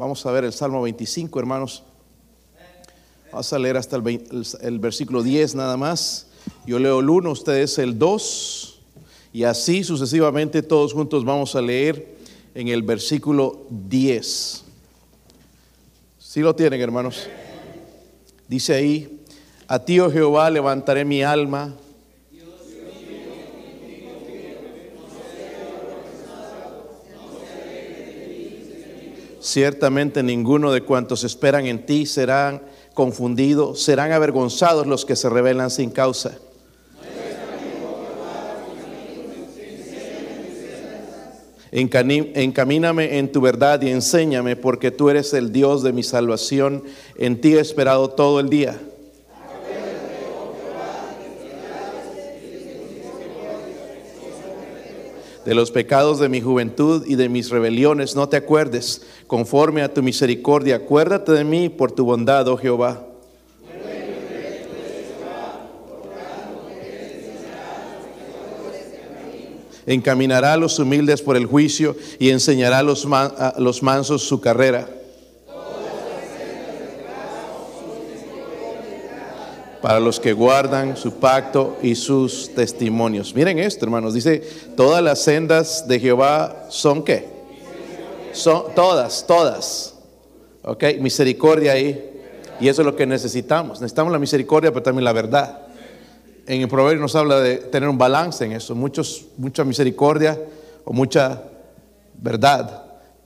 Vamos a ver el Salmo 25, hermanos. Vamos a leer hasta el, versículo 10 nada más. Yo leo el 1, ustedes el 2. Y así sucesivamente todos juntos vamos a leer en el versículo 10. ¿Sí lo tienen, hermanos? Dice ahí, a ti, oh Jehová, levantaré mi alma. Ciertamente ninguno de cuantos esperan en ti serán confundidos, serán avergonzados los que se rebelan sin causa. Encamíname en tu verdad y enséñame, porque tú eres el Dios de mi salvación. En ti he esperado todo el día. De los pecados de mi juventud y de mis rebeliones no te acuerdes. Conforme a tu misericordia, acuérdate de mí por tu bondad, oh Jehová. Encaminará a los humildes por el juicio y enseñará a los, los mansos su carrera. Para los que guardan su pacto y sus testimonios. Miren esto, hermanos. Dice, todas las sendas de Jehová son qué? Son todas, todas. Ok, misericordia ahí. Y eso es lo que necesitamos. Necesitamos la misericordia, pero también la verdad en el proverbio nos habla de tener un balance en eso, muchos, mucha misericordia o mucha verdad.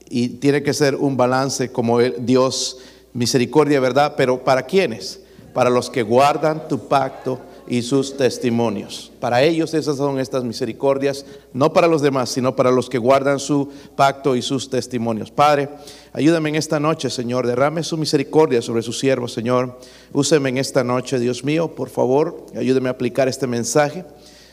Y tiene que ser un balance como Dios, misericordia verdad, pero ¿para quiénes? Para los que guardan tu pacto y sus testimonios. Para ellos esas son estas misericordias, no para los demás, sino para los que guardan su pacto y sus testimonios. Padre, ayúdame en esta noche, Señor, derrame su misericordia sobre sus siervos, Señor. Úseme en esta noche, Dios mío, por favor, ayúdeme a aplicar este mensaje,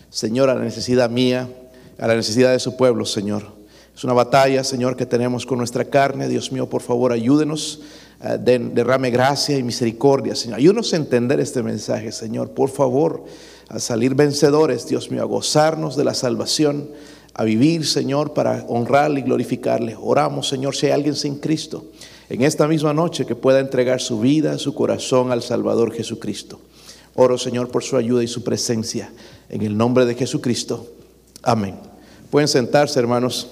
Señor, a la necesidad mía, a la necesidad de su pueblo, Señor. Es una batalla, Señor, que tenemos con nuestra carne. Dios mío, por favor, ayúdenos. den- derrame gracia y misericordia, Señor. Ayúdenos a entender este mensaje, Señor. Por favor, a salir vencedores, Dios mío, a gozarnos de la salvación, a vivir, Señor, para honrarle y glorificarle. Oramos, Señor, si hay alguien sin Cristo, en esta misma noche que pueda entregar su vida, su corazón al Salvador Jesucristo. Oro, Señor, por su ayuda y su presencia. En el nombre de Jesucristo. Amén. Pueden sentarse, hermanos.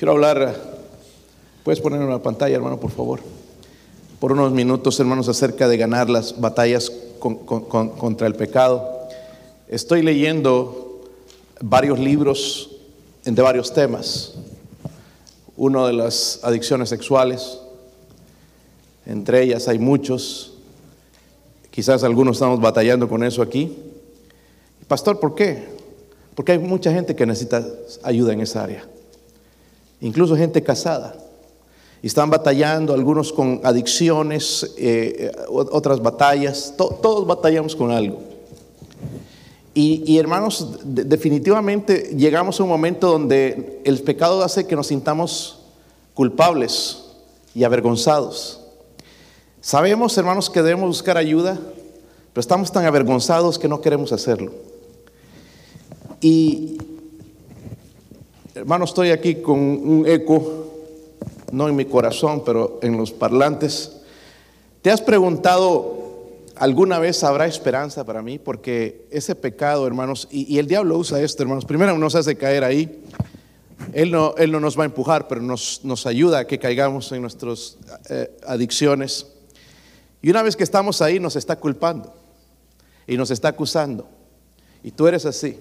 Quiero hablar, puedes poner en la pantalla, hermano, por favor, por unos minutos, hermanos, acerca de ganar las batallas con- con- con- contra el pecado. Estoy leyendo varios libros de varios temas. Uno de las adicciones sexuales, entre ellas hay muchos, quizás algunos estamos batallando con eso aquí. Pastor, ¿por qué? Porque hay mucha gente que necesita ayuda en esa área incluso gente casada. Y están batallando, algunos con adicciones, eh, eh, otras batallas, to- todos batallamos con algo. Y, hermanos, de- definitivamente llegamos a un momento donde el pecado hace que nos sintamos culpables y avergonzados. Sabemos, hermanos, que debemos buscar ayuda, pero estamos tan avergonzados que no queremos hacerlo. Y, Hermano, estoy aquí con un eco, no en mi corazón, pero en los parlantes. ¿Te has preguntado alguna vez habrá esperanza para mí? Porque ese pecado, hermanos, y, el diablo usa esto, hermanos, primero nos hace caer ahí. Él no, él no nos va a empujar, pero nos, nos ayuda a que caigamos en nuestras eh, adicciones. Y una vez que estamos ahí, nos está culpando y nos está acusando. Y tú eres así.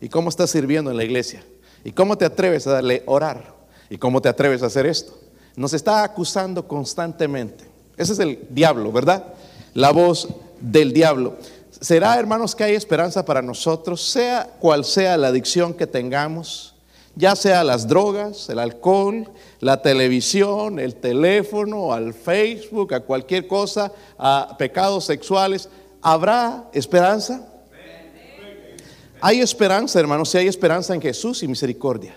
¿Y cómo estás sirviendo en la iglesia? ¿Y cómo te atreves a darle orar? ¿Y cómo te atreves a hacer esto? Nos está acusando constantemente. Ese es el diablo, ¿verdad? La voz del diablo. ¿Será, hermanos, que hay esperanza para nosotros, sea cual sea la adicción que tengamos? Ya sea las drogas, el alcohol, la televisión, el teléfono, al Facebook, a cualquier cosa, a pecados sexuales, ¿habrá esperanza? Hay esperanza, hermanos, si hay esperanza en Jesús y misericordia.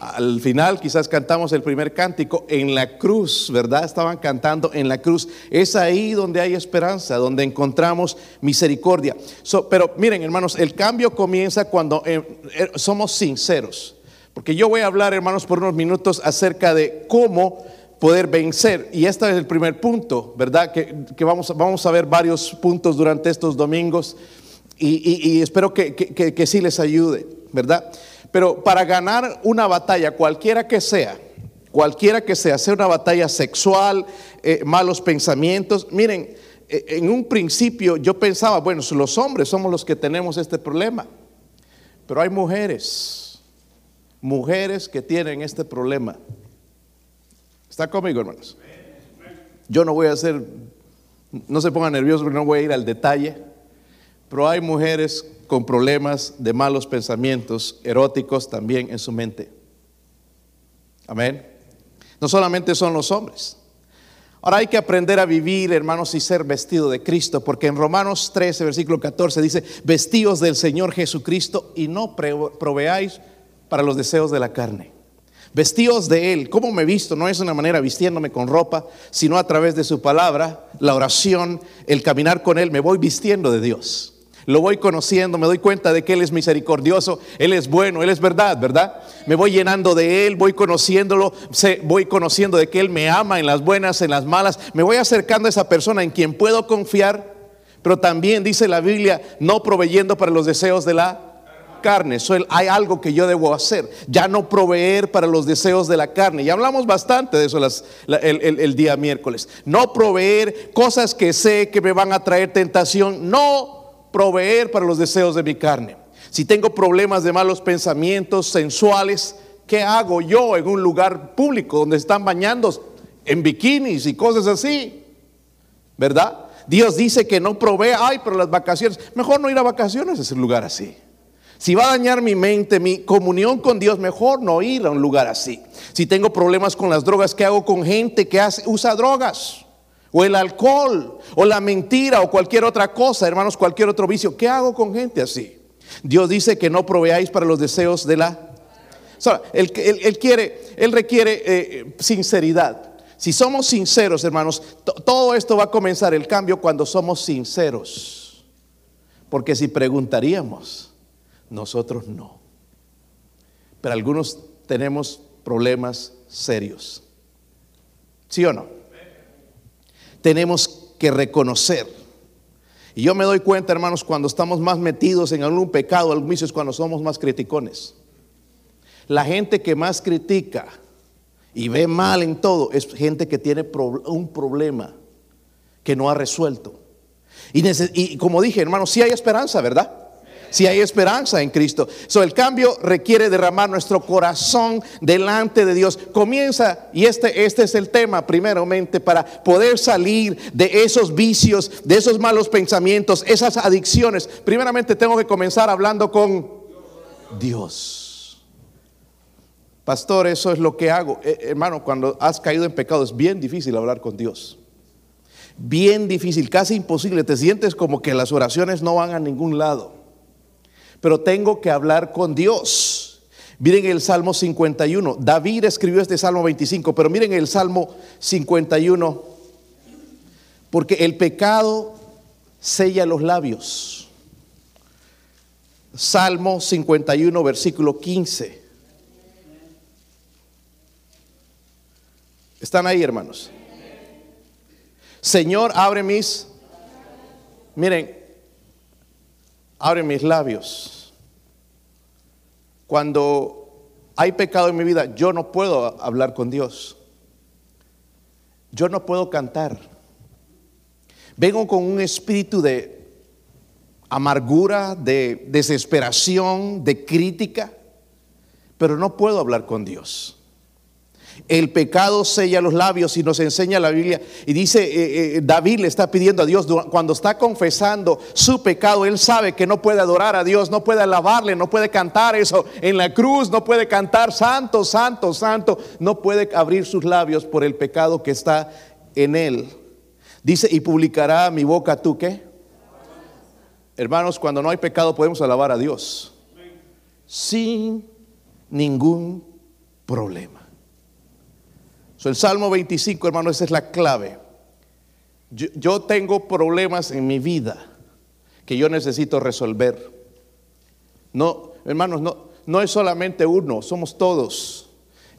Al final quizás cantamos el primer cántico en la cruz, ¿verdad? Estaban cantando en la cruz. Es ahí donde hay esperanza, donde encontramos misericordia. Pero miren, hermanos, el cambio comienza cuando eh, eh, somos sinceros. Porque yo voy a hablar, hermanos, por unos minutos acerca de cómo poder vencer. Y este es el primer punto, ¿verdad? Que, vamos, a ver varios puntos durante estos domingos y, espero que, que, sí les ayude, ¿verdad? Pero para ganar una batalla, cualquiera que sea, cualquiera que sea, sea una batalla sexual, eh, malos pensamientos, miren, eh, en un principio yo pensaba, bueno, los hombres somos los que tenemos este problema, pero hay mujeres, mujeres que tienen este problema. ¿Está conmigo, hermanos? Yo no voy a hacer, no se pongan nerviosos porque no voy a ir al detalle, pero hay mujeres con problemas de malos pensamientos eróticos también en su mente. Amén. No solamente son los hombres. Ahora hay que aprender a vivir, hermanos, y ser vestido de Cristo, porque en Romanos 13, versículo 14 dice, vestidos del Señor Jesucristo y no proveáis para los deseos de la carne. Vestidos de Él. ¿Cómo me visto? No es una manera vistiéndome con ropa, sino a través de su palabra, la oración, el caminar con Él. Me voy vistiendo de Dios. Lo voy conociendo, me doy cuenta de que Él es misericordioso, Él es bueno, Él es verdad, ¿verdad? Me voy llenando de Él, voy conociéndolo, voy conociendo de que Él me ama en las buenas, en las malas. Me voy acercando a esa persona en quien puedo confiar, pero también dice la Biblia, no proveyendo para los deseos de la carne. hay algo que yo debo hacer. Ya no proveer para los deseos de la carne. Y hablamos bastante de eso el, día miércoles. No proveer cosas que sé que me van a traer tentación. No proveer para los deseos de mi carne. Si tengo problemas de malos pensamientos sensuales, ¿qué hago yo en un lugar público donde están bañando en bikinis y cosas así? ¿Verdad? Dios dice que no provee, ay, pero las vacaciones, mejor no ir a vacaciones a ese lugar así. Si va a dañar mi mente, mi comunión con Dios, mejor no ir a un lugar así. Si tengo problemas con las drogas, ¿qué hago con gente que usa drogas? O el alcohol, o la mentira, o cualquier otra cosa, hermanos, cualquier otro vicio. ¿Qué hago con gente así? Dios dice que no proveáis para los deseos de la... él, quiere, él requiere eh, sinceridad. Si somos sinceros, hermanos, todo esto va a comenzar el cambio cuando somos sinceros. Porque si preguntaríamos, nosotros no. Pero algunos tenemos problemas serios. ¿Sí o no? Tenemos que reconocer. Y yo me doy cuenta, hermanos, cuando estamos más metidos en algún pecado, algún es cuando somos más criticones. La gente que más critica y ve mal en todo es gente que tiene un problema que no ha resuelto. Y, y como dije, hermanos, sí hay esperanza, ¿verdad? Si hay esperanza en Cristo. So, el cambio requiere derramar nuestro corazón delante de Dios. Comienza, y este, este es el tema primeramente, para poder salir de esos vicios, de esos malos pensamientos, esas adicciones. Primeramente tengo que comenzar hablando con Dios. Pastor, eso es lo que hago. Eh, hermano, cuando has caído en pecado es bien difícil hablar con Dios. Bien difícil, casi imposible. Te sientes como que las oraciones no van a ningún lado pero tengo que hablar con Dios. Miren el Salmo 51. David escribió este Salmo 25, pero miren el Salmo 51. Porque el pecado sella los labios. Salmo 51, versículo 15. ¿Están ahí, hermanos? Señor, abre mis... Miren, abre mis labios. Cuando hay pecado en mi vida, yo no puedo hablar con Dios. Yo no puedo cantar. Vengo con un espíritu de amargura, de desesperación, de crítica, pero no puedo hablar con Dios. El pecado sella los labios y nos enseña la Biblia. Y dice, eh, eh, David le está pidiendo a Dios, cuando está confesando su pecado, él sabe que no puede adorar a Dios, no puede alabarle, no puede cantar eso en la cruz, no puede cantar santo, santo, santo, no puede abrir sus labios por el pecado que está en él. Dice, y publicará mi boca tú qué. Hermanos, cuando no hay pecado podemos alabar a Dios sin ningún problema el Salmo 25, hermano, esa es la clave. Yo, tengo problemas en mi vida que yo necesito resolver. No, hermanos, no, no es solamente uno, somos todos,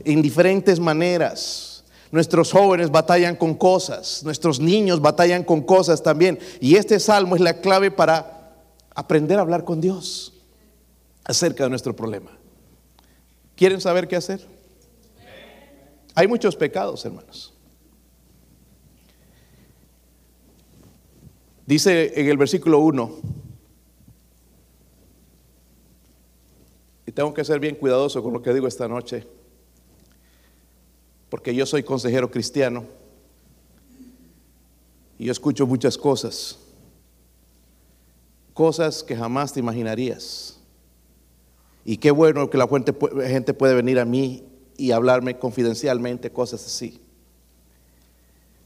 en diferentes maneras. Nuestros jóvenes batallan con cosas, nuestros niños batallan con cosas también. Y este salmo es la clave para aprender a hablar con Dios acerca de nuestro problema. ¿Quieren saber qué hacer? Hay muchos pecados, hermanos. Dice en el versículo 1, y tengo que ser bien cuidadoso con lo que digo esta noche, porque yo soy consejero cristiano y yo escucho muchas cosas, cosas que jamás te imaginarías. Y qué bueno que la gente puede venir a mí y hablarme confidencialmente cosas así.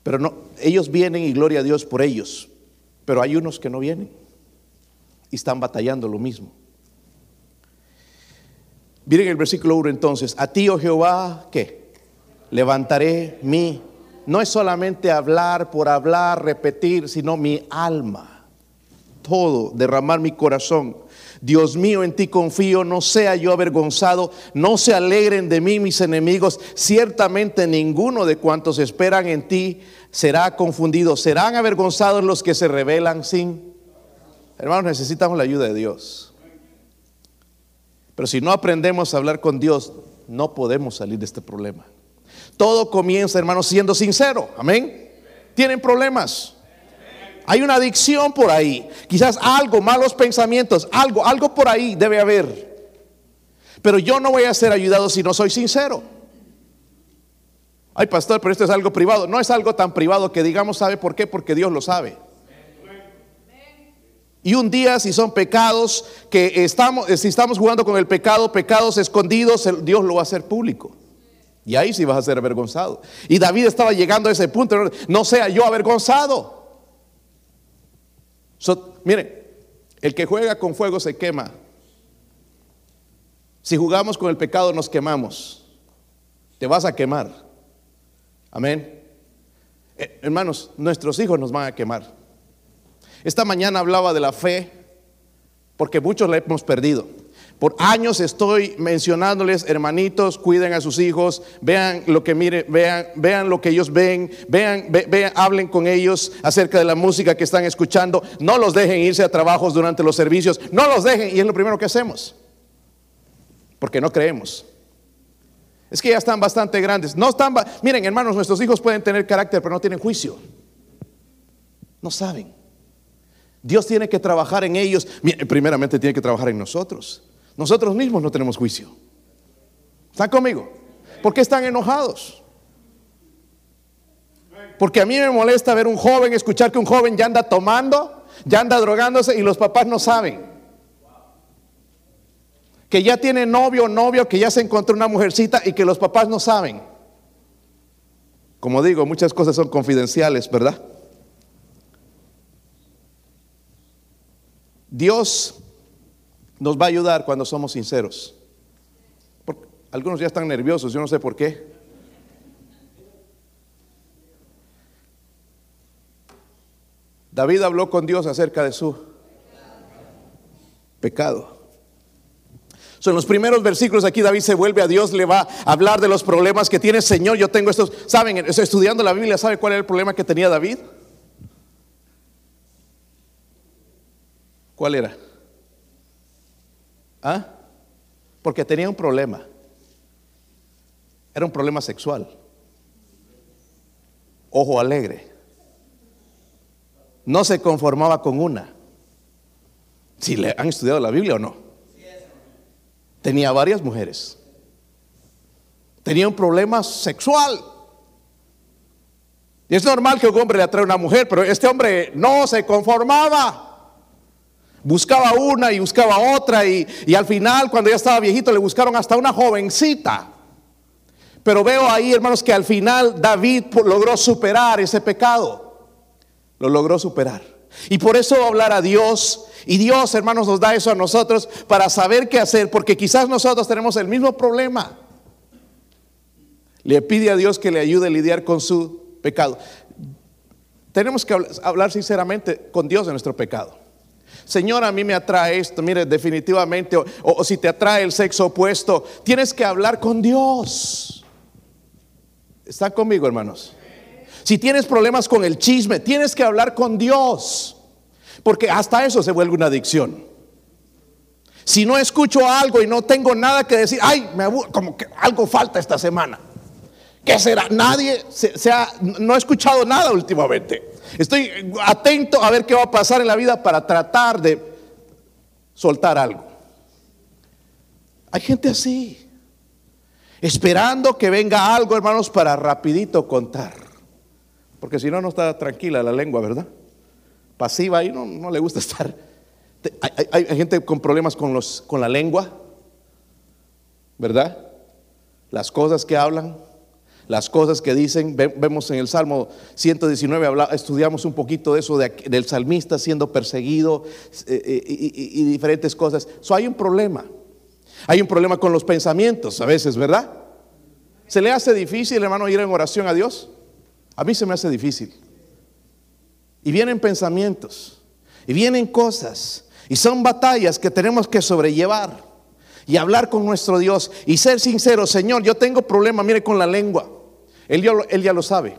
Pero no, ellos vienen y gloria a Dios por ellos, pero hay unos que no vienen y están batallando lo mismo. Miren el versículo 1 entonces, a ti, oh Jehová, ¿qué? levantaré mi, no es solamente hablar por hablar, repetir, sino mi alma, todo, derramar mi corazón. Dios mío, en ti confío, no sea yo avergonzado, no se alegren de mí mis enemigos, ciertamente ninguno de cuantos esperan en ti será confundido, serán avergonzados los que se rebelan sin... Hermanos, necesitamos la ayuda de Dios. Pero si no aprendemos a hablar con Dios, no podemos salir de este problema. Todo comienza, hermanos, siendo sincero. Amén. Tienen problemas. Hay una adicción por ahí. Quizás algo, malos pensamientos, algo, algo por ahí debe haber. Pero yo no voy a ser ayudado si no soy sincero. Ay, pastor, pero esto es algo privado. No es algo tan privado que digamos, ¿sabe por qué? Porque Dios lo sabe. Y un día si son pecados que estamos, si estamos jugando con el pecado, pecados escondidos, Dios lo va a hacer público. Y ahí sí vas a ser avergonzado. Y David estaba llegando a ese punto, no sea yo avergonzado. Miren, el que juega con fuego se quema. Si jugamos con el pecado nos quemamos. Te vas a quemar. Amén. Eh, hermanos, nuestros hijos nos van a quemar. Esta mañana hablaba de la fe porque muchos la hemos perdido. Por años estoy mencionándoles, hermanitos, cuiden a sus hijos, vean lo que miren, vean, lo que ellos ven, vean, hablen con ellos acerca de la música que están escuchando, no los dejen irse a trabajos durante los servicios, no los dejen, y es lo primero que hacemos, porque no creemos. Es que ya están bastante grandes. No están, miren, hermanos, nuestros hijos pueden tener carácter, pero no tienen juicio. No saben. Dios tiene que trabajar en ellos. Primeramente tiene que trabajar en nosotros. Nosotros mismos no tenemos juicio. ¿Están conmigo? ¿Por qué están enojados? Porque a mí me molesta ver un joven, escuchar que un joven ya anda tomando, ya anda drogándose y los papás no saben. Que ya tiene novio o novio, que ya se encontró una mujercita y que los papás no saben. Como digo, muchas cosas son confidenciales, ¿verdad? Dios nos va a ayudar cuando somos sinceros. algunos ya están nerviosos, yo no sé por qué. David habló con Dios acerca de su pecado. Son los primeros versículos aquí David se vuelve a Dios, le va a hablar de los problemas que tiene Señor. Yo tengo estos, saben, estudiando la Biblia, ¿sabe cuál era el problema que tenía David? ¿Cuál era? ¿Ah? Porque tenía un problema. Era un problema sexual. Ojo alegre. No se conformaba con una. Si le han estudiado la Biblia o no. Tenía varias mujeres. Tenía un problema sexual. Y es normal que un hombre le atrae a una mujer, pero este hombre no se conformaba. Buscaba una y buscaba otra y, al final cuando ya estaba viejito le buscaron hasta una jovencita. Pero veo ahí, hermanos, que al final David logró superar ese pecado. Lo logró superar. Y por eso hablar a Dios. Y Dios, hermanos, nos da eso a nosotros para saber qué hacer, porque quizás nosotros tenemos el mismo problema. Le pide a Dios que le ayude a lidiar con su pecado. Tenemos que hablar sinceramente con Dios de nuestro pecado. Señor, a mí me atrae esto, mire, definitivamente, o, si te atrae el sexo opuesto, tienes que hablar con Dios. ¿Están conmigo, hermanos? Si tienes problemas con el chisme, tienes que hablar con Dios. Porque hasta eso se vuelve una adicción. Si no escucho algo y no tengo nada que decir, ay, me como que algo falta esta semana. ¿Qué será? Nadie se, no he escuchado nada últimamente. Estoy atento a ver qué va a pasar en la vida para tratar de soltar algo. Hay gente así, esperando que venga algo, hermanos, para rapidito contar. Porque si no, no está tranquila la lengua, ¿verdad? Pasiva y no, no le gusta estar. Hay, hay, gente con problemas con, los, con la lengua, ¿verdad? Las cosas que hablan, las cosas que dicen. Vemos en el Salmo 119, estudiamos un poquito de eso del salmista siendo perseguido eh, eh, y, diferentes cosas. So, hay un problema. Hay un problema con los pensamientos a veces, ¿verdad? ¿Se le hace difícil, hermano, ir en oración a Dios? A mí se me hace difícil. Y vienen pensamientos, y vienen cosas, y son batallas que tenemos que sobrellevar y hablar con nuestro Dios y ser sinceros, Señor, yo tengo problema, mire, con la lengua. Él ya, lo sabe.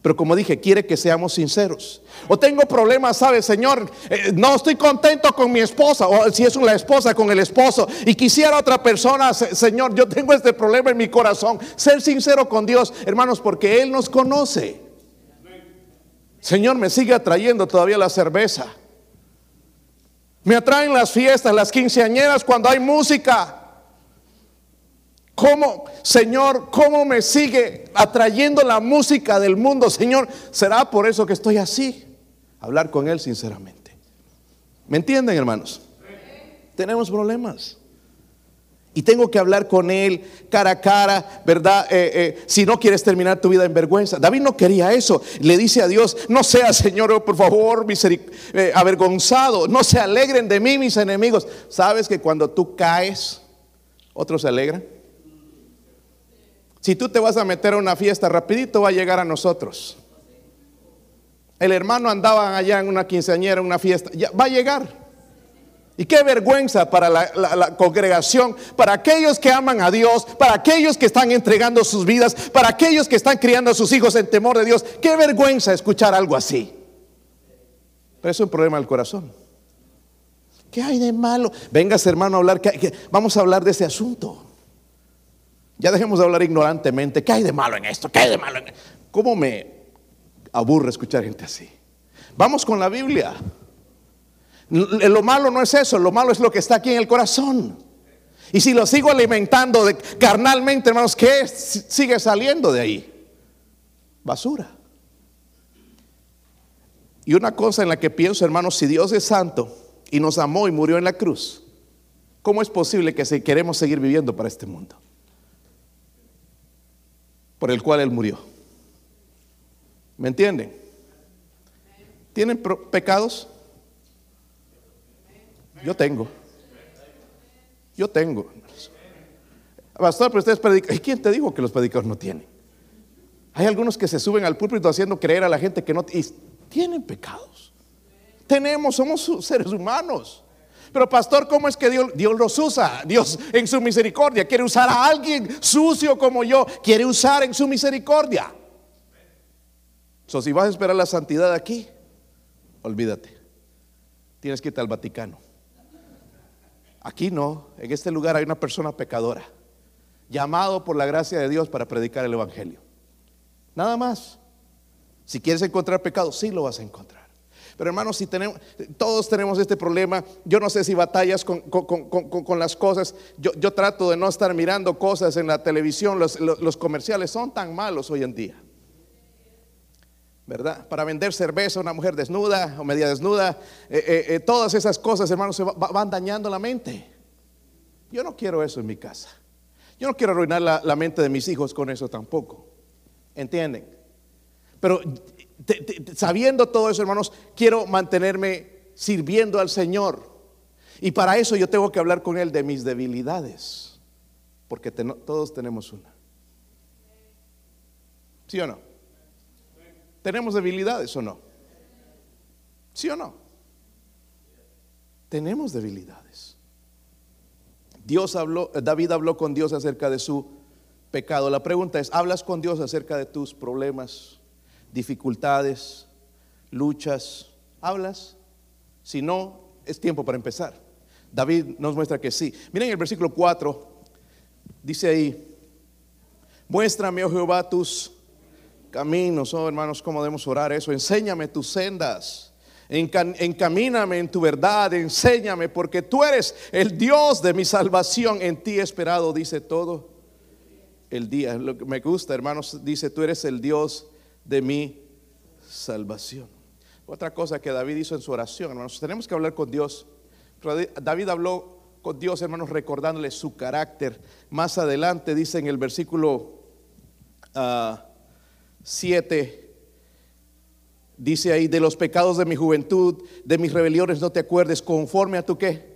Pero como dije, quiere que seamos sinceros. O tengo problemas, ¿sabe, Señor? Eh, no estoy contento con mi esposa. O si es la esposa, con el esposo. Y quisiera otra persona, Señor, yo tengo este problema en mi corazón. Ser sincero con Dios, hermanos, porque Él nos conoce. Señor, me sigue atrayendo todavía la cerveza. Me atraen las fiestas, las quinceañeras, cuando hay música. ¿Cómo, Señor, cómo me sigue atrayendo la música del mundo, Señor? ¿Será por eso que estoy así? Hablar con Él sinceramente. ¿Me entienden, hermanos? Tenemos problemas. Y tengo que hablar con Él cara a cara, ¿verdad? Eh, eh, si no quieres terminar tu vida en vergüenza. David no quería eso. Le dice a Dios, no sea, Señor, oh, por favor, eh, avergonzado. No se alegren de mí mis enemigos. ¿Sabes que cuando tú caes, otros se alegran? Si tú te vas a meter a una fiesta, rapidito va a llegar a nosotros. El hermano andaba allá en una quinceañera, en una fiesta, ya va a llegar. Y qué vergüenza para la, congregación, para aquellos que aman a Dios, para aquellos que están entregando sus vidas, para aquellos que están criando a sus hijos en temor de Dios. Qué vergüenza escuchar algo así. Pero es un problema del corazón. ¿Qué hay de malo? Vengas hermano a hablar, vamos a hablar de ese asunto. Ya dejemos de hablar ignorantemente. ¿Qué hay de malo en esto? ¿Qué hay de malo en esto? ¿Cómo me aburre escuchar gente así? Vamos con la Biblia. Lo malo no es eso, lo malo es lo que está aquí en el corazón. Y si lo sigo alimentando carnalmente, hermanos, ¿qué sigue saliendo de ahí? Basura. Y una cosa en la que pienso, hermanos, si Dios es santo y nos amó y murió en la cruz, ¿cómo es posible que si queremos seguir viviendo para este mundo? Por el cual Él murió. ¿Me entienden? ¿Tienen pecados? Yo tengo. Yo tengo. Pastor, pero ustedes predican. ¿Y quién te dijo que los predicadores no tienen? Hay algunos que se suben al púlpito haciendo creer a la gente que no tienen pecados. Tenemos, somos seres humanos. Pero pastor, ¿cómo es que Dios, Dios los usa? Dios en su misericordia quiere usar a alguien sucio como yo, quiere usar en su misericordia. So, si vas a esperar la santidad aquí, olvídate. Tienes que irte al Vaticano. Aquí no, en este lugar hay una persona pecadora, llamado por la gracia de Dios para predicar el Evangelio. Nada más. Si quieres encontrar pecado, sí lo vas a encontrar. Pero hermanos, si tenemos, todos tenemos este problema, yo no sé si batallas con, las cosas, yo, trato de no estar mirando cosas en la televisión, los, comerciales son tan malos hoy en día. ¿verdad? Para vender cerveza a una mujer desnuda o media desnuda, eh, eh, eh, todas esas cosas, hermanos, se van dañando la mente. Yo no quiero eso en mi casa. Yo no quiero arruinar la, la mente de mis hijos con eso tampoco. ¿Entienden? Pero sabiendo todo eso, hermanos, quiero mantenerme sirviendo al Señor. Y para eso yo tengo que hablar con Él de mis debilidades. Porque todos tenemos una. ¿Sí o no? ¿Tenemos debilidades o no? ¿Sí o no? Tenemos debilidades. Dios habló, David habló con Dios acerca de su pecado. La pregunta es, ¿hablas con Dios acerca de tus problemas, dificultades, luchas? ¿Hablas? Si no, es tiempo para empezar. David nos muestra que sí. Miren el versículo 4, dice ahí, muéstrame, oh Jehová, tus caminos. Oh hermanos, ¿cómo debemos orar eso? Enséñame tus sendas. Encamíname en tu verdad, enséñame, porque tú eres el Dios de mi salvación. En ti esperado, dice todo el día. Lo que me gusta, hermanos, dice, tú eres el Dios de mi salvación. Otra cosa que David hizo en su oración, hermanos, tenemos que hablar con Dios. David habló con Dios, hermanos, recordándole su carácter. Más adelante dice en el versículo 7, ah, dice ahí, de los pecados de mi juventud, de mis rebeliones no te acuerdes, conforme a tu qué?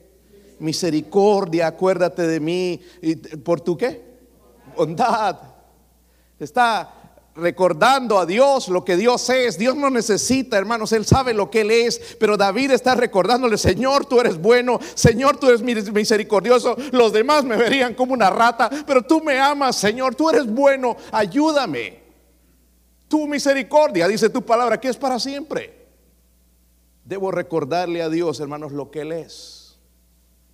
Misericordia, acuérdate de mí. ¿Y ¿Por tu qué? Bondad. Está recordando a Dios lo que Dios es. Dios no necesita, hermanos, Él sabe lo que Él es. Pero David está recordándole, Señor, tú eres bueno, Señor, tú eres misericordioso. Los demás me verían como una rata, pero tú me amas, Señor, tú eres bueno, ayúdame. Tu misericordia, dice tu palabra, que es para siempre. Debo recordarle a Dios, hermanos, lo que Él es.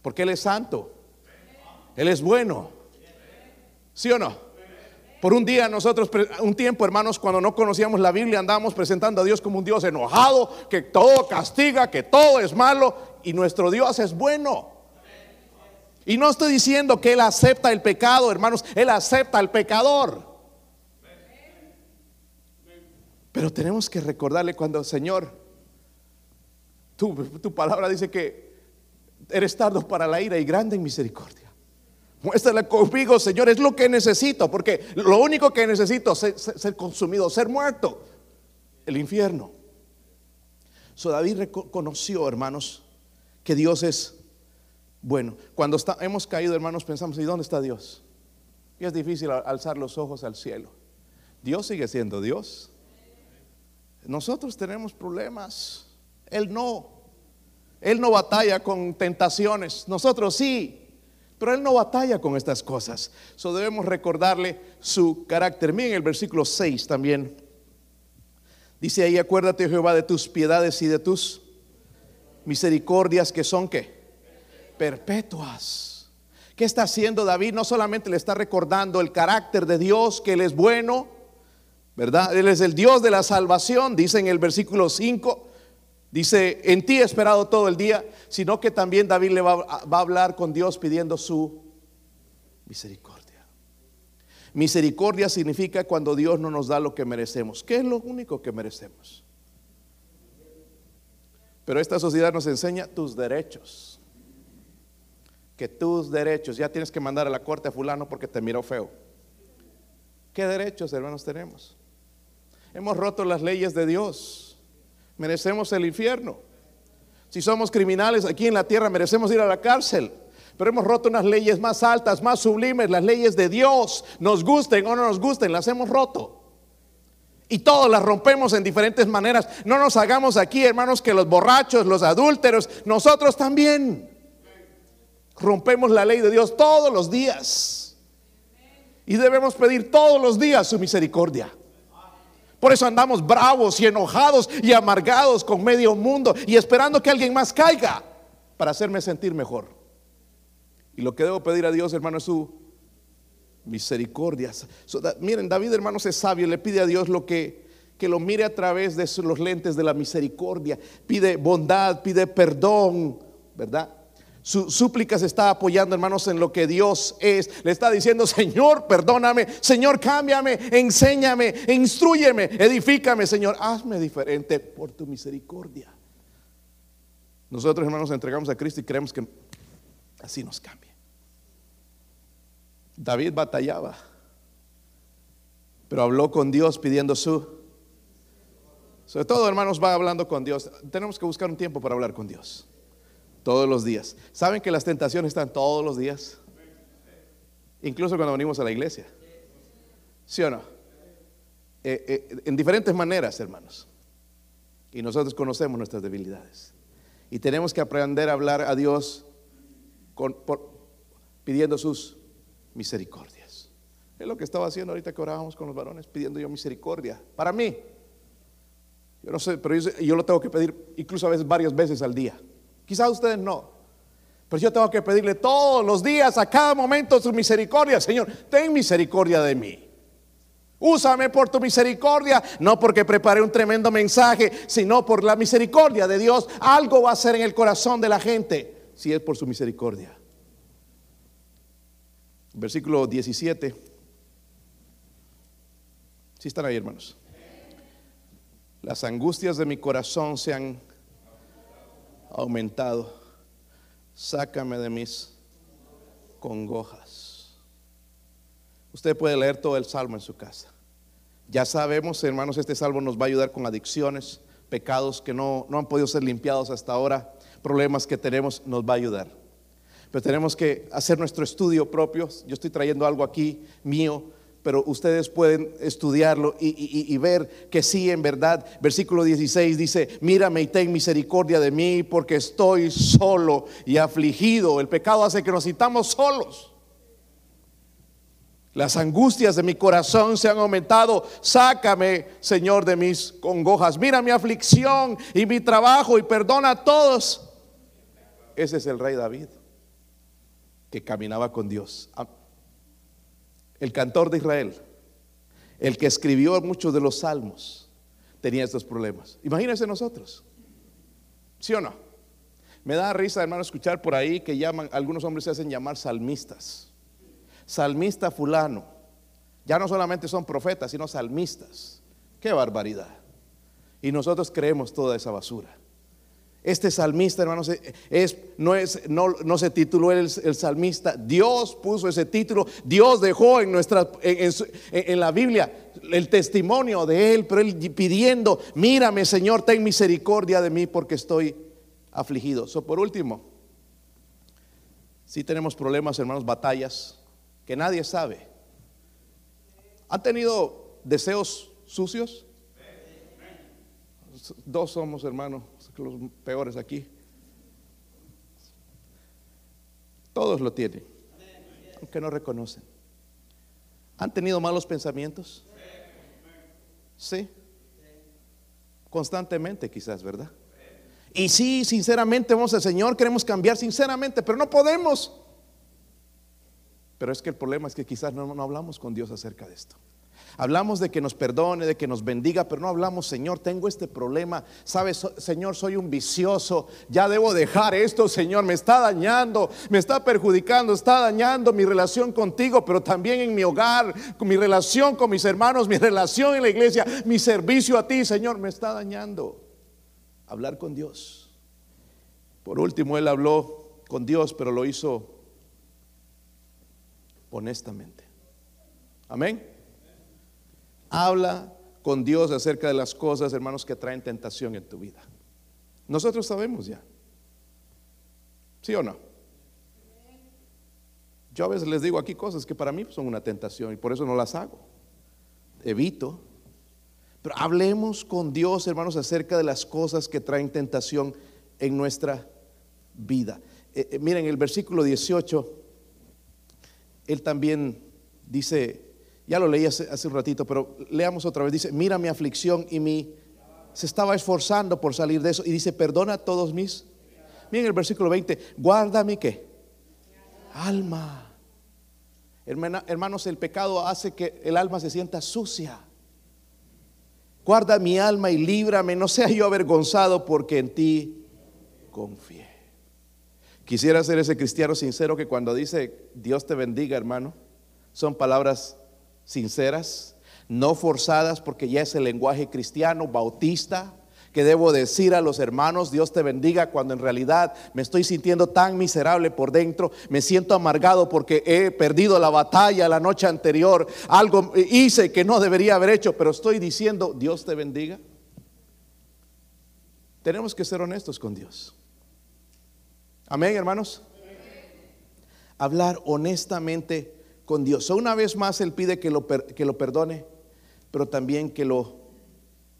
Porque Él es santo. Él es bueno. ¿Sí o no? Por un día nosotros, un tiempo hermanos, cuando no conocíamos la Biblia, andábamos presentando a Dios como un Dios enojado, que todo castiga, que todo es malo, y nuestro Dios es bueno. Y no estoy diciendo que Él acepta el pecado, hermanos, Él acepta al pecador. Pero tenemos que recordarle cuando, Señor, tu, tu palabra dice que eres tardo para la ira y grande en misericordia. Muéstrale conmigo, Señor, es lo que necesito, porque lo único que necesito es ser, consumido, ser muerto, el infierno. So David reconoció, hermanos, que Dios es bueno. Cuando hemos caído, hermanos, pensamos, ¿y dónde está Dios? Y es difícil alzar los ojos al cielo. Dios sigue siendo Dios. Nosotros tenemos problemas. Él no. Él no batalla con tentaciones. Nosotros sí. Pero él no batalla con estas cosas. So debemos recordarle su carácter. Miren el versículo 6 también. Dice ahí, acuérdate Jehová de tus piedades y de tus misericordias que son qué? Perpetuas. ¿Qué está haciendo David? No solamente le está recordando el carácter de Dios, que Él es bueno, ¿verdad? Él es el Dios de la salvación, dice en el versículo 5, Dice, en ti he esperado todo el día, sino que también David le va, a hablar con Dios pidiendo su misericordia. Misericordia significa cuando Dios no nos da lo que merecemos. ¿Qué es lo único que merecemos? Pero esta sociedad nos enseña tus derechos. Que tus derechos, ya tienes que mandar a la corte a fulano porque te miró feo. ¿Qué derechos, hermanos, tenemos? Hemos roto las leyes de Dios merecemos el infierno. Si somos criminales aquí en la tierra, merecemos ir a la cárcel. Pero hemos roto unas leyes más altas, más sublimes, las leyes de Dios, nos gusten o no nos gusten, las hemos roto. Y todos las rompemos en diferentes maneras. No nos hagamos aquí, hermanos, que los borrachos, los adúlteros, nosotros también rompemos la ley de Dios todos los días. Y debemos pedir todos los días su misericordia. Por eso andamos bravos y enojados y amargados con medio mundo y esperando que alguien más caiga para hacerme sentir mejor. Y lo que debo pedir a Dios, hermano, es su misericordia. miren, David, hermanos, es sabio, le pide a Dios lo que, que lo mire a través de los lentes de la misericordia. Pide bondad, pide perdón, ¿verdad? Su súplica se está apoyando, hermanos, en lo que Dios es. Le está diciendo, Señor, perdóname, Señor, cámbiame, enséñame, instruyeme, edifícame, Señor, hazme diferente por tu misericordia. Nosotros, hermanos, entregamos a Cristo y creemos que así nos cambia. David batallaba, pero habló con Dios pidiendo su... Sobre todo, hermanos, va hablando con Dios. Tenemos que buscar un tiempo para hablar con Dios. Todos los días. ¿Saben que las tentaciones están todos los días? Incluso cuando venimos a la iglesia. ¿Sí o no? Eh, eh, en diferentes maneras, hermanos. Y nosotros conocemos nuestras debilidades. Y tenemos que aprender a hablar a Dios pidiendo sus misericordias. Es lo que estaba haciendo ahorita que orábamos con los varones, pidiendo yo misericordia. Para mí. Yo no sé, pero yo, yo lo tengo que pedir incluso a veces varias veces al día. Quizás ustedes no. Pero yo tengo que pedirle todos los días, a cada momento, su misericordia. Señor, ten misericordia de mí. Úsame por tu misericordia, no porque preparé un tremendo mensaje, sino por la misericordia de Dios. Algo va a ser en el corazón de la gente si es por su misericordia. Versículo 17. Si están ahí, hermanos. Las angustias de mi corazón se han aumentado. Sácame de mis congojas. Usted puede leer todo el salmo en su casa. Ya sabemos, hermanos, este salmo nos va a ayudar con adicciones, pecados que no, no han podido ser limpiados hasta ahora, problemas que tenemos, nos va a ayudar. Pero tenemos que hacer nuestro estudio propio. Yo estoy trayendo algo aquí mío pero ustedes pueden estudiarlo y, ver que sí, en verdad, versículo 16 dice, mírame y ten misericordia de mí porque estoy solo y afligido. El pecado hace que nos sintamos solos. Las angustias de mi corazón se han aumentado. Sácame, Señor, de mis congojas. Mira mi aflicción y mi trabajo y perdona a todos. Ese es el rey David que caminaba con Dios el cantor de Israel, el que escribió muchos de los salmos, tenía estos problemas. Imagínense nosotros, ¿sí o no? Me da risa, hermano, escuchar por ahí que llaman, algunos hombres se hacen llamar salmistas. Salmista fulano. Ya no solamente son profetas, sino salmistas. Qué barbaridad. Y nosotros creemos toda esa basura. Este salmista, hermanos, es, no, es, no, no se tituló el, el, salmista. Dios puso ese título. Dios dejó en, nuestra, en, en, la Biblia el testimonio de él, pero él pidiendo, mírame Señor, ten misericordia de mí porque estoy afligido. So, por último, si tenemos problemas, hermanos, batallas que nadie sabe. ¿Han tenido deseos sucios? Dos somos, hermanos los peores aquí. Todos lo tienen, aunque no reconocen. ¿Han tenido malos pensamientos? Sí. Constantemente quizás, ¿verdad? Y sí, sinceramente vamos al Señor, queremos cambiar sinceramente, pero no podemos. Pero es que el problema es que quizás no, no hablamos con Dios acerca de esto. Hablamos de que nos perdone, de que nos bendiga, pero no hablamos, Señor, tengo este problema. Sabes, Señor, soy un vicioso. Ya debo dejar esto, Señor. Me está dañando, me está perjudicando, está dañando mi relación contigo, pero también en mi hogar, con mi relación con mis hermanos, mi relación en la iglesia, mi servicio a ti, Señor, me está dañando. Hablar con Dios. Por último, él habló con Dios, pero lo hizo honestamente. Amén. Habla con Dios acerca de las cosas, hermanos, que traen tentación en tu vida. Nosotros sabemos ya. ¿Sí o no? Yo a veces les digo aquí cosas que para mí son una tentación y por eso no las hago. Evito. Pero hablemos con Dios, hermanos, acerca de las cosas que traen tentación en nuestra vida. Eh, eh, miren, el versículo 18, él también dice, ya lo leí hace, un ratito, pero leamos otra vez. Dice, mira mi aflicción y mi... Se estaba esforzando por salir de eso y dice, perdona todos mis... Miren el versículo 20, guarda mi qué? Alma. hermanos, el pecado hace que el alma se sienta sucia. Guarda mi alma y líbrame, no sea yo avergonzado porque en ti confié. Quisiera ser ese cristiano sincero que cuando dice Dios te bendiga, hermano, son palabras sinceras, no forzadas porque ya es el lenguaje cristiano, bautista, que debo decir a los hermanos, Dios te bendiga, cuando en realidad me estoy sintiendo tan miserable por dentro, me siento amargado porque he perdido la batalla la noche anterior, algo hice que no debería haber hecho, pero estoy diciendo, Dios te bendiga. Tenemos que ser honestos con Dios. Amén, hermanos. Hablar honestamente con Dios. una vez más Él pide que lo, que lo perdone, pero también que lo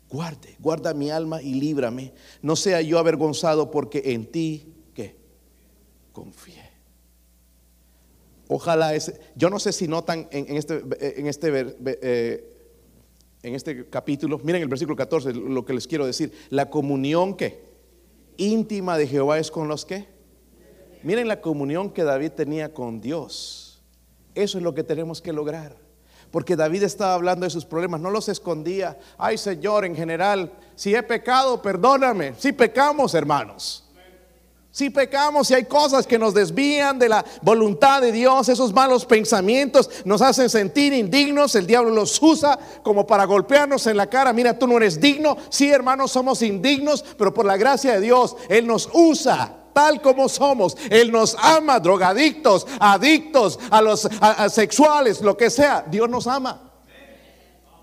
guarde. Guarda mi alma y líbrame. No sea yo avergonzado porque en ti, ¿qué? Confié. Ojalá ese, yo no sé si notan en, este, en este, eh, en este capítulo, miren el versículo 14, lo que les quiero decir, la comunión que íntima de Jehová es con los que. Miren la comunión que David tenía con Dios. Eso es lo que tenemos que lograr. Porque David estaba hablando de sus problemas, no los escondía. Ay Señor, en general, si he pecado, perdóname. Si pecamos, hermanos. Si pecamos, si hay cosas que nos desvían de la voluntad de Dios, esos malos pensamientos nos hacen sentir indignos, el diablo los usa como para golpearnos en la cara, mira, tú no eres digno, sí hermanos, somos indignos, pero por la gracia de Dios, Él nos usa. Tal como somos, Él nos ama, drogadictos, adictos, a los a- sexuales, lo que sea. Dios nos ama,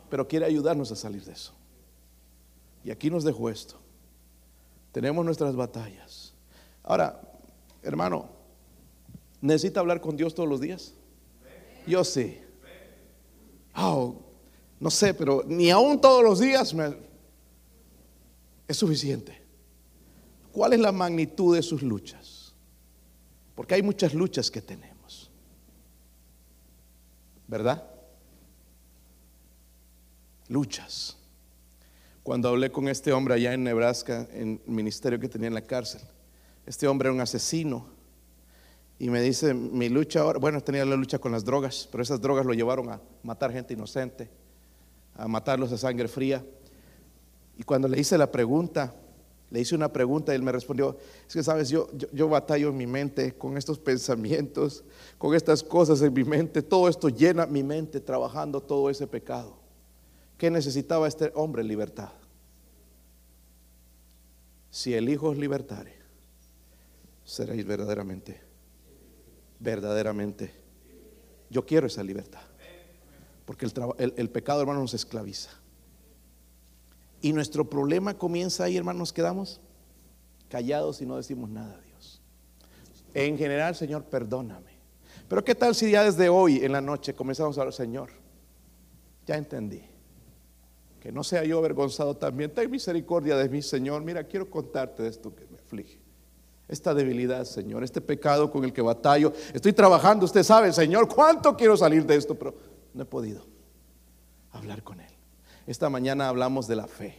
pero quiere ayudarnos a salir de eso. Y aquí nos dejó esto. Tenemos nuestras batallas. Ahora, hermano, ¿necesita hablar con Dios todos los días? Yo sí. No sé, pero ni aún todos los días me- es suficiente. ¿Cuál es la magnitud de sus luchas? Porque hay muchas luchas que tenemos. ¿Verdad? Luchas. Cuando hablé con este hombre allá en Nebraska, en el ministerio que tenía en la cárcel, este hombre era un asesino. Y me dice, mi lucha ahora, bueno, tenía la lucha con las drogas, pero esas drogas lo llevaron a matar gente inocente, a matarlos a sangre fría. Y cuando le hice la pregunta, le hice una pregunta y él me respondió, es que sabes, yo, yo, batallo en mi mente con estos pensamientos, con estas cosas en mi mente, todo esto llena mi mente trabajando todo ese pecado. ¿Qué necesitaba este hombre? Libertad. Si el Hijo os libertare, seréis verdaderamente, verdaderamente. Yo quiero esa libertad. Porque el- el pecado, hermano, nos esclaviza. Y nuestro problema comienza ahí, hermano, nos quedamos callados y no decimos nada a Dios. En general, Señor, perdóname. Pero ¿qué tal si ya desde hoy en la noche comenzamos a hablar, Señor, ya entendí. Que no sea yo avergonzado también. Ten misericordia de mí, Señor. Mira, quiero contarte de esto que me aflige. Esta debilidad, Señor, este pecado con el que batallo. Estoy trabajando, usted sabe, Señor, cuánto quiero salir de esto, pero no he podido hablar con Él. Esta mañana hablamos de la fe.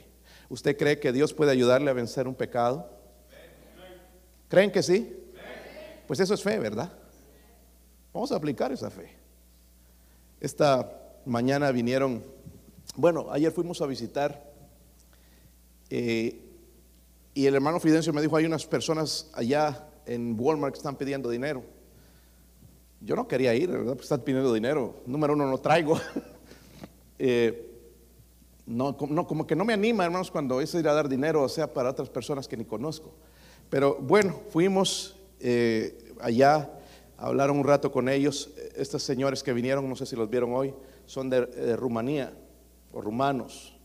¿Usted cree que Dios puede ayudarle a vencer un pecado? ¿Creen que sí? Pues eso es fe, ¿verdad? Vamos a aplicar esa fe. Esta mañana vinieron, bueno, ayer fuimos a visitar eh, y el hermano Fidencio me dijo, hay unas personas allá en Walmart que están pidiendo dinero. Yo no quería ir, ¿verdad? Porque están pidiendo dinero. Número uno, no traigo. Eh, no, com- no, como que no me anima, hermanos, cuando es ir a dar dinero, o sea, para otras personas que ni conozco. Pero bueno, fuimos eh, allá, hablaron un rato con ellos. Estos señores que vinieron, no sé si los vieron hoy, son de, Rumanía o rumanos.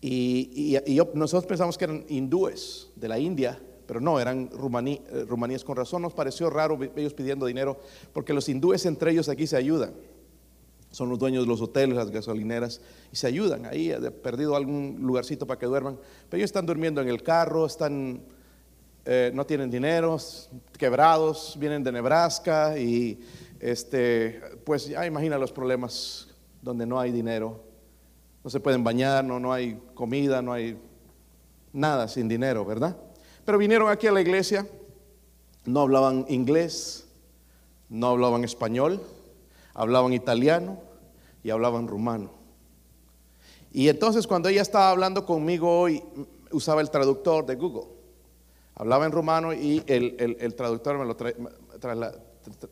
Y, nosotros pensamos que eran hindúes de la India, pero no, eran rumaní- eh, rumaníes. Con razón nos pareció raro ellos pidiendo dinero, porque los hindúes entre ellos aquí se ayudan. Son los dueños de los hoteles, las gasolineras, y se ayudan ahí, he perdido algún lugarcito para que duerman. Pero ellos están durmiendo en el carro, están, eh, no tienen dinero, quebrados, vienen de Nebraska y este, pues ya imagina los problemas donde no hay dinero, no se pueden bañar, no, no hay comida, no hay nada sin dinero, ¿verdad? Pero vinieron aquí a la iglesia, no hablaban inglés, no hablaban español, hablaban italiano y hablaban rumano. Y entonces cuando ella estaba hablando conmigo hoy, usaba el traductor de Google. Hablaba en rumano y el, el- traductor me lo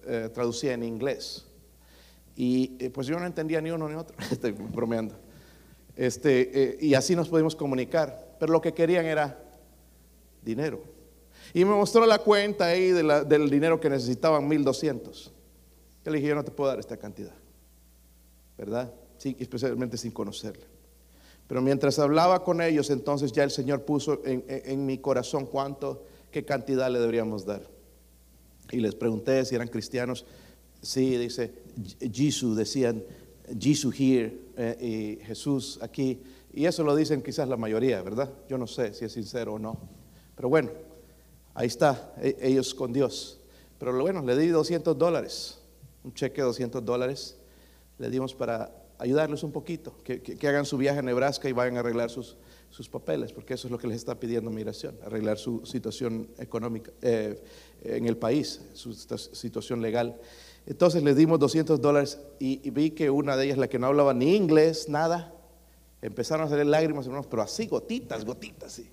eh, traducía en inglés. Y eh, pues yo no entendía ni uno ni otro, estoy bromeando. Este, eh, y así nos pudimos comunicar. Pero lo que querían era dinero. Y me mostró la cuenta ahí del dinero que necesitaban, 1200. Yo le dije, yo no te puedo dar esta cantidad, ¿verdad? Sí, especialmente sin conocerle. Pero mientras hablaba con ellos, entonces ya el Señor puso en, mi corazón cuánto, qué cantidad le deberíamos dar. Y les pregunté si eran cristianos. Sí, dice, Jesús, decían, Jesús here, eh, y Jesús aquí. Y eso lo dicen quizás la mayoría, ¿verdad? Yo no sé si es sincero o no. Pero bueno, ahí está, e- ellos con Dios. Pero bueno, le di 200 dólares. Un cheque de 200 dólares. Le dimos para ayudarles un poquito, que, hagan su viaje a Nebraska y vayan a arreglar sus, sus papeles, porque eso es lo que les está pidiendo migración, arreglar su situación económica eh, en el país, su situación legal. Entonces les dimos 200 dólares y, y vi que una de ellas, la que no hablaba ni inglés, nada, empezaron a salir lágrimas, hermanos, pero así, gotitas, gotitas, sí.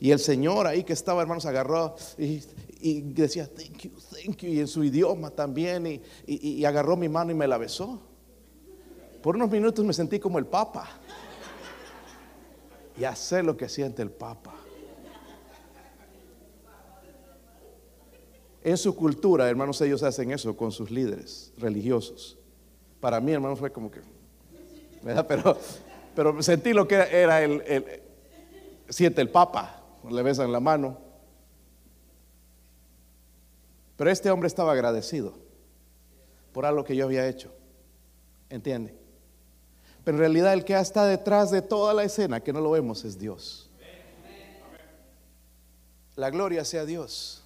Y el Señor ahí que estaba, hermanos, agarró y, y decía, thank you, thank you, y en su idioma también, y, y- agarró mi mano y me la besó. Por unos minutos me sentí como el Papa. Ya sé lo que siente el Papa. En su cultura, hermanos, ellos hacen eso con sus líderes religiosos. Para mí, hermanos, fue como que, ¿verdad? Pero, pero sentí lo que era el, el- siente el Papa, le besan la mano. Pero este hombre estaba agradecido por algo que yo había hecho. ¿Entiende? Pero en realidad el que está detrás de toda la escena, que no lo vemos, es Dios. La gloria sea Dios.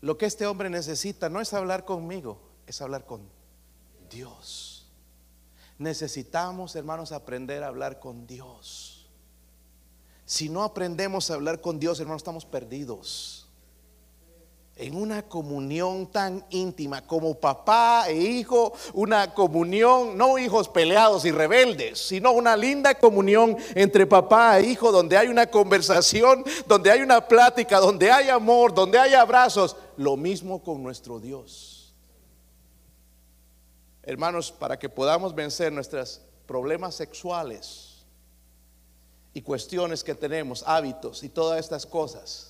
Lo que este hombre necesita no es hablar conmigo, es hablar con Dios. Necesitamos, hermanos, aprender a hablar con Dios. Si no aprendemos a hablar con Dios, hermanos, estamos perdidos en una comunión tan íntima como papá e hijo, una comunión, no hijos peleados y rebeldes, sino una linda comunión entre papá e hijo, donde hay una conversación, donde hay una plática, donde hay amor, donde hay abrazos. Lo mismo con nuestro Dios. Hermanos, para que podamos vencer nuestros problemas sexuales y cuestiones que tenemos, hábitos y todas estas cosas,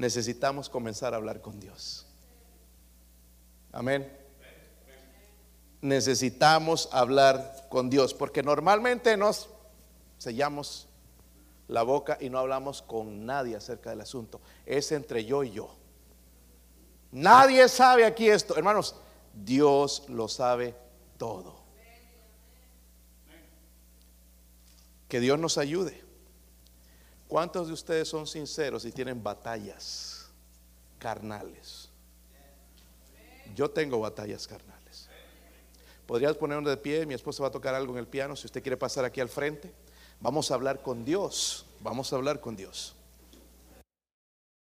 necesitamos comenzar a hablar con Dios. Amén. Necesitamos hablar con Dios, porque normalmente nos sellamos la boca y no hablamos con nadie acerca del asunto. Es entre yo y yo. Nadie sabe aquí esto. Hermanos, Dios lo sabe todo. Que Dios nos ayude. ¿Cuántos de ustedes son sinceros y tienen batallas carnales? Yo tengo batallas carnales. ¿Podrías ponernos de pie? Mi esposa va a tocar algo en el piano. Si usted quiere pasar aquí al frente, vamos a hablar con Dios. Vamos a hablar con Dios.